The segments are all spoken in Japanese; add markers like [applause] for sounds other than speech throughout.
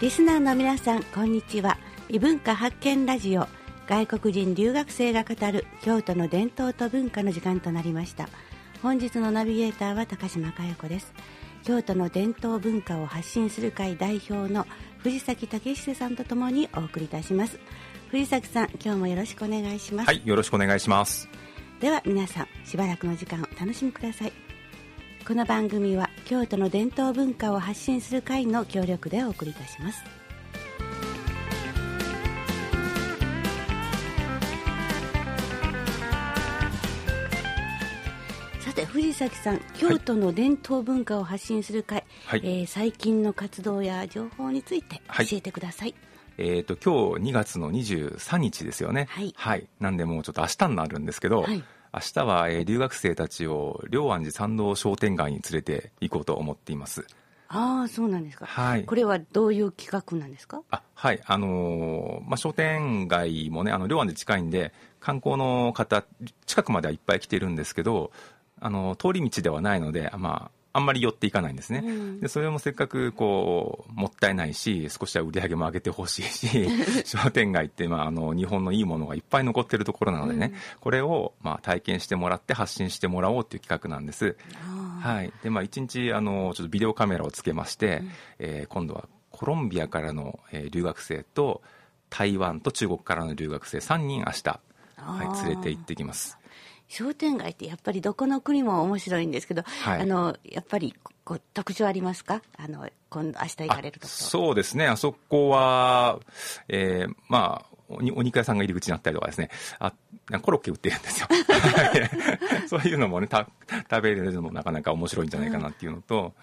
リスナーの皆さんこんにちは。異文化発見ラジオ外国人留学生が語る京都の伝統と文化の時間となりました。本日のナビゲーターは高島佳代子です。京都の伝統文化を発信する会代表の藤崎武久さんとともにお送りいたします。藤崎さん今日もよろしくお願いします。はいよろしくお願いします。では皆さんしばらくの時間を楽しみください。この番組は京都の伝統文化を発信する会の協力でお送りいたします。さて藤崎さん京都の伝統文化を発信する会、はい。えー最近の活動や情報についてはい。教えてください、えっ、と今日2月の23日ですよね。はい。なんでもうちょっと明日になるんですけど、はい明日は、えー留学生たちを龍安寺参道商店街に連れて行こうと思っています。ああそうなんですか、はい。これはどういう企画なんですか？あはい。あのーまあ、商店街もねあの龍安寺近いんで観光の方近くまではいっぱい来てるんですけどあの通り道ではないので、まあ、あんまり寄っていかないんですね、うん。でそれもせっかくこうもったいないし少しは売り上げも上げてほしいし [laughs] 商店街って、まあ、あの日本のいいものがいっぱい残ってるところなのでね、これを、まあ、体験してもらって発信してもらおうという企画なんです。あはい、でまあ一日あのちょっとビデオカメラをつけまして、えー今度はコロンビアからの、えー留学生と台湾と中国からの留学生3人明日、はい、連れて行ってきます。商店街ってやっぱりどこの国も面白いんですけど、はい。あのやっぱりこう特徴ありますか？あの今度明日行かれるとそうですね、あそこは、えーまあ、おにお肉屋さんが入り口にあったりとかですね、あコロッケ売ってるんですよ。[laughs] [laughs] そういうのもねた、食べるのもなかなか面白いんじゃないかなっていうのと、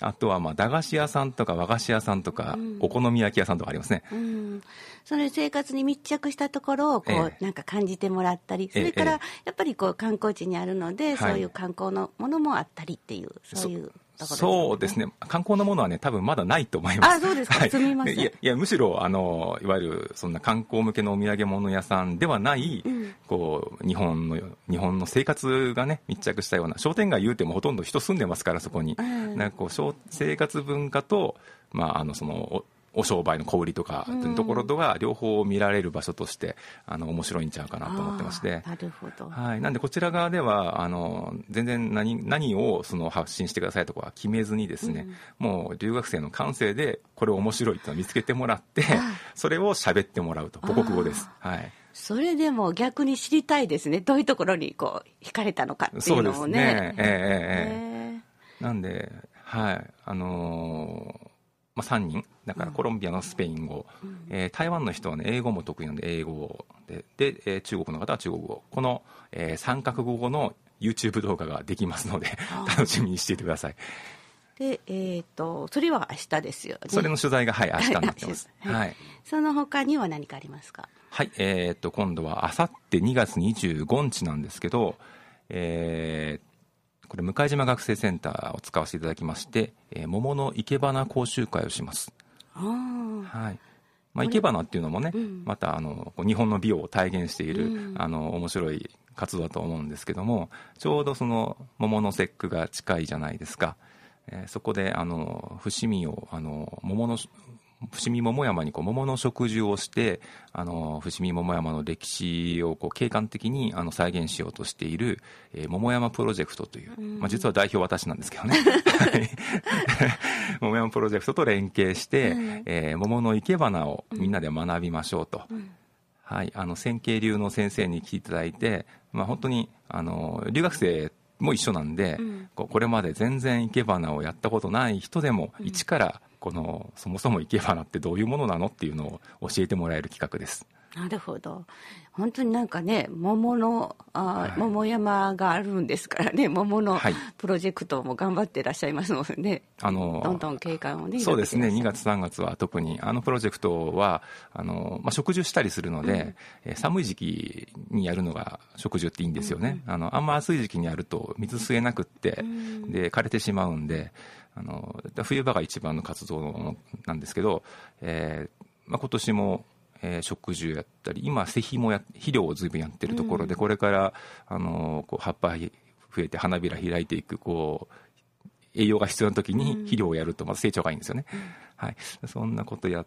あとはまあ駄菓子屋さんとか和菓子屋さんとか、お好み焼き屋さんとかありますね。うん、その生活に密着したところをこう、ええ。なんか感じてもらったりそれからえやっぱりこう観光地にあるので、はい。そういう観光のものもあったりっていうそういうところそうですね、観光のものはね、多分まだないと思います。あそうですか。はい。すみません。いや、いやむしろ、あの、いわゆる、そんな観光向けのお土産物屋さんではない、うん。こう、日本の、日本の生活がね、密着したような、商店街言うてもほとんど人住んでますから、そこに。うん。なんかこう、商生活文化と、まあ、あの、その、おお商売の小売りとか、うん。というところとが両方見られる場所として、あの、面白いんちゃうかなと思ってまして。なるほど、はい、なんでこちら側ではあの全然何何をその発信してくださいとかは決めずにですね、もう留学生の感性でこれ面白いっていうのを見つけてもらってあそれを喋ってもらうと母国語です、はい、それでも逆に知りたいですね。どういうところにこう惹かれたのかっていそううですのをね。ねえええええ。へえなんではい。あのーまあ、3人。だからコロンビアのスペイン語、えー台湾の人は、ね、英語も得意なんで。英語でで、えー中国の方は中国語。この、え3カ国語の YouTube 動画ができますので楽しみにしていてください。ーでえっ、とそれは明日ですよね。それの取材が、はい、明日になってます。はいはい。その他には何かありますか？はい、えーっと、今度は、あさって2月25日なんですけど、えーこれ、向島学生センターを使わせていただきまして、えー桃の生け花講習会をします。はい。まあ、生け花っていうのもね、うんまた、あの、日本の美を体現している、うんあの、面白い活動だと思うんですけども、ちょうどその、桃の節句が近いじゃないですか。えーそこで、あの、伏見を、あの、桃の、伏見桃山にこう桃の植樹をしてあの伏見桃山の歴史をこう景観的にあの再現しようとしている、えー桃山プロジェクトという、まあ、実は代表私なんですけどね。[laughs] はい。[laughs] 桃山プロジェクトと連携して、うん。えー桃の生け花をみんなで学びましょうと、ん。はい、あの線形流の先生に来ていただいて、まあ、本当にあの留学生も一緒なんで、うん。これまで全然生け花をやったことない人でも、一からこのそもそも生け花ってどういうものなのっていうのを教えてもらえる企画です。なるほど。本当になんかね桃のあー、はい。桃山があるんですからね [laughs] 桃のはい。プロジェクトも頑張っていらっしゃいますのでね、あのどんどん景観をねそうですね。2広げて月3月は特にあのプロジェクトはあの、まあ、植樹したりするので、えー寒い時期にやるのが植樹っていいんですよね、あのあんま暑い時期にやると水吸えなくって、ん。で枯れてしまうんであの冬場が一番の活動なんですけど、えーまあ、今年もえー植樹やったり今施肥もや肥料を随分やってるところで、これからあのこう葉っぱ増えて花びら開いていくこう栄養が必要な時に肥料をやるとまた成長がいいんですよね、はい、そんなことやっ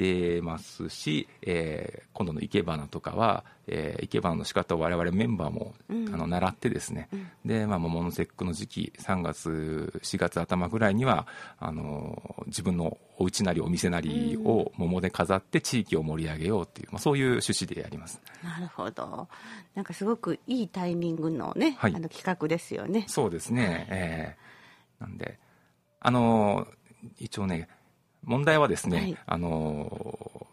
てますし、えー今度の生け花とかは、えー生け花の仕方を我々メンバーも、うん。あの習ってですね、うん。で、まあ、桃の節句の時期3月4月頭ぐらいにはあの自分のお家なりお店なりを桃で飾って地域を盛り上げようっていう、まあ、そういう趣旨でやります。なるほど。なんかすごくいいタイミングのね、はい。あの企画ですよね。そうですね、えー。なんであの一応ね問題はですね、はい。あの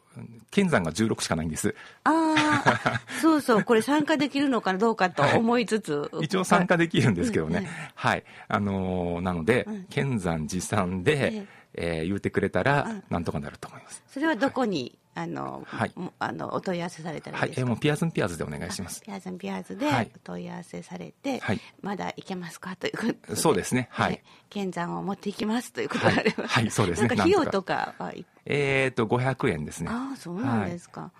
剣山が16しかないんです。ああそうそうこれ参加できるのかどうかと思いつつ、一応参加できるんですけどね、うんうんはい、あのーなので、うん。剣山持参で、え。えー言ってくれたら、うん。なんとかなると思います。それはどこに、あの、はい。もあのお問い合わせされたらはいい、いですか、えーもうピアーズンピアーズでお願いします。ピアーズンピアーズではい。お問い合わせされて、はい。まだ行けますか？ということで。そうですね。はい。剣山を持っていきますということであれば、はい。はい。そうですね。なんか費用ととかはいえっ、と、500円ですね。ああそうなんですか、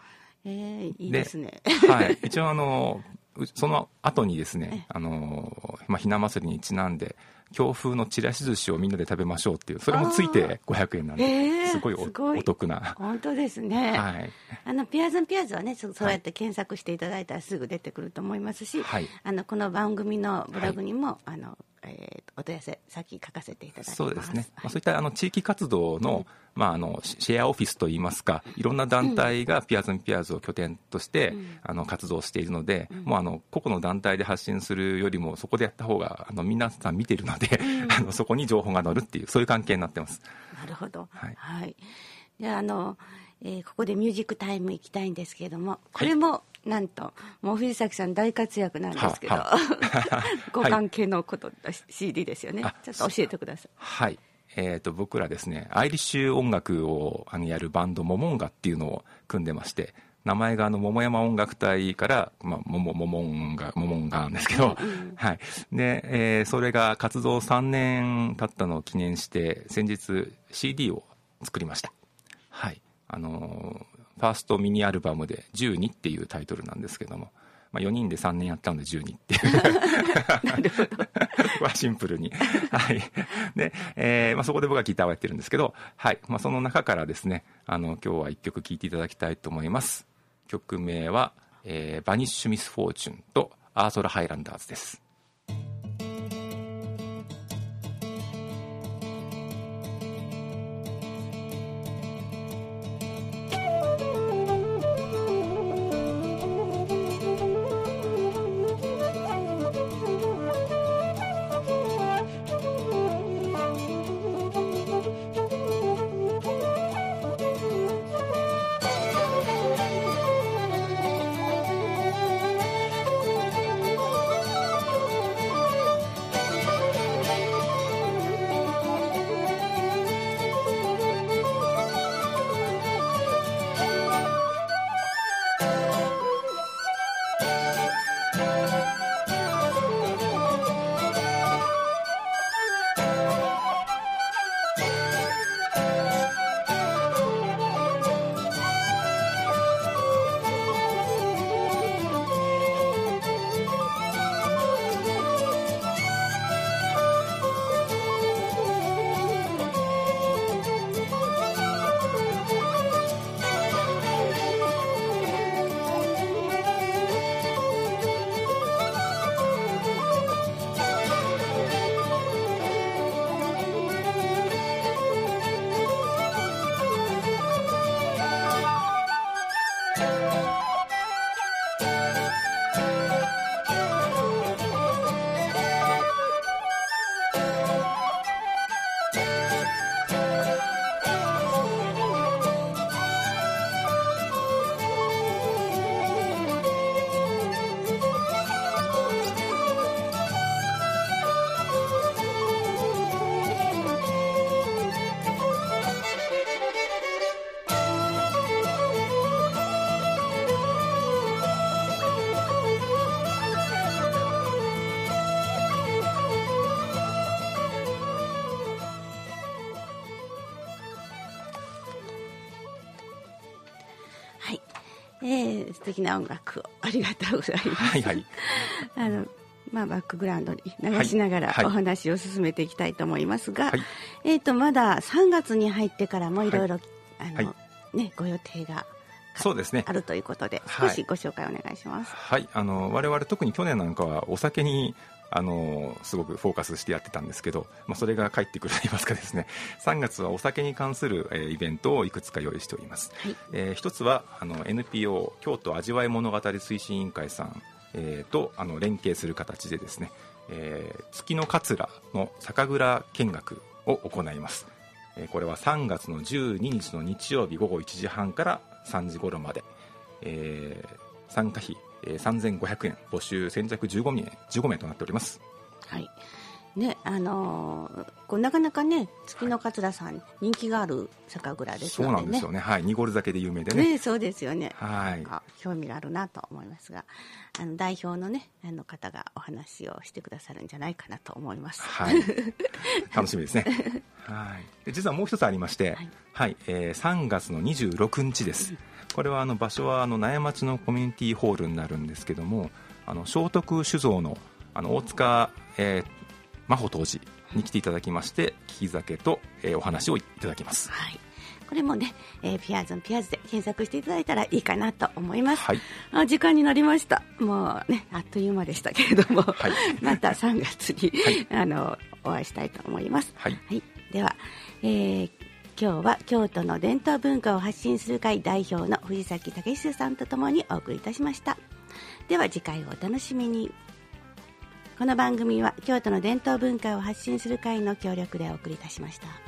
えー、いいでですね。はい、一応あのうその後にですね、[laughs] あのまあ、ひな祭りにちなんで強風のちらし寿司をみんなで食べましょうっていうそれもついて500円なんで、えーすごいお得な、本当ですね、はい、あのピアーズンピアーズはねそそうやって検索していただいたらすぐ出てくると思いますし、はい。あのこの番組のブログにも、あのえーお問い合わせ先書かせていただきそうですね、まあ、はいそういったあの地域活動の,、まあ、あのシシェアオフィスといいますかいろんな団体がピアーズンピアーズを拠点として、うん。あの活動しているので、もうあの個々の団体で発信するよりもそこでやった方があの皆さん見てるので、[laughs] あのそこに情報が載るっていうそういう関係になってます。なるほど。はい。であの、えーここでミュージックタイム行きたいんですけれどもこれも、なんともう藤崎さん大活躍なんですけど、は [laughs] ご関係のこと、CD ですよね。あちょっと教えてください。はい、えー、と僕らですねアイリッシュ音楽をあのやるバンドモモンガっていうのを組んでまして名前があの桃山音楽隊から、まあ、モモモモンガモモンガなんですけど、はい。でえーそれが活動3年経ったのを記念して先日 CD を作りました。はい。あのーファーストミニアルバムで「12」っていうタイトルなんですけども、まあ、4人で3年やったので12っていうは [laughs] シンプルに。はい。で、えーまあ、そこで僕はギターをやってるんですけど、はい。まあ、その中からですね、あの、今日は一曲聴いていただきたいと思います。曲名は、えーバニッシュ・ミス・フォーチュンとアートラ・ハイランダーズです。えー、素敵な音楽を。ありがとうございます。はいはい。[laughs] あのまあ、バックグラウンドに流しながらはい。お話を進めていきたいと思いますが、はい。えー、とまだ3月に入ってからもいろいろはあの、はい。ね、ご予定がそうですね。あるということではい。少しご紹介お願いします。はい、あの我々特に去年なんかはお酒にあのすごくフォーカスしてやってたんですけど、まあ、それが帰ってくると言いますかですね。3月はお酒に関する、えーイベントをいくつか用意しております、はい。えー一つはあの NPO 京都味わい物語推進委員会さん、えーとあの連携する形でですね、えー月の桂の酒蔵見学を行います。えーこれは3月の12日の日曜日午後1時半から3時頃まで、えー参加費、えー3500円募集先着15名 ,15 名となっております。はい。ねあのーこうなかなかね月の桂さん人気がある酒蔵ですそうのでね。なんですよね。はい。濁る酒で有名でね。ねそうですよね。はい。あ興味があるなと思いますがあの代表のねあの方がお話をしてくださるんじゃないかなと思います。はい、[laughs] 楽しみですね。はい。で実はもう一つありまして、ははい。い、えー3月の26日です。これはあの場所はあの苗町のコミュニティホールになるんですけども、あの聖徳酒造のあの大塚、えー、真帆当時に来ていただきまして、利き酒と、えーお話をいただきます。はいこれもね、えーピアーズンピアーズで検索していただいたらいいかなと思います。はい。あ時間になりました。もうね、あっという間でしたけれども、[laughs] はい [laughs] また3月に、はい [laughs] あのお会いしたいと思います。はい。では、えー今日は京都の伝統文化を発信する会代表の藤崎武久さんとともにお送りいたしました。では次回をお楽しみに。この番組は京都の伝統文化を発信する会の協力でお送りいたしました。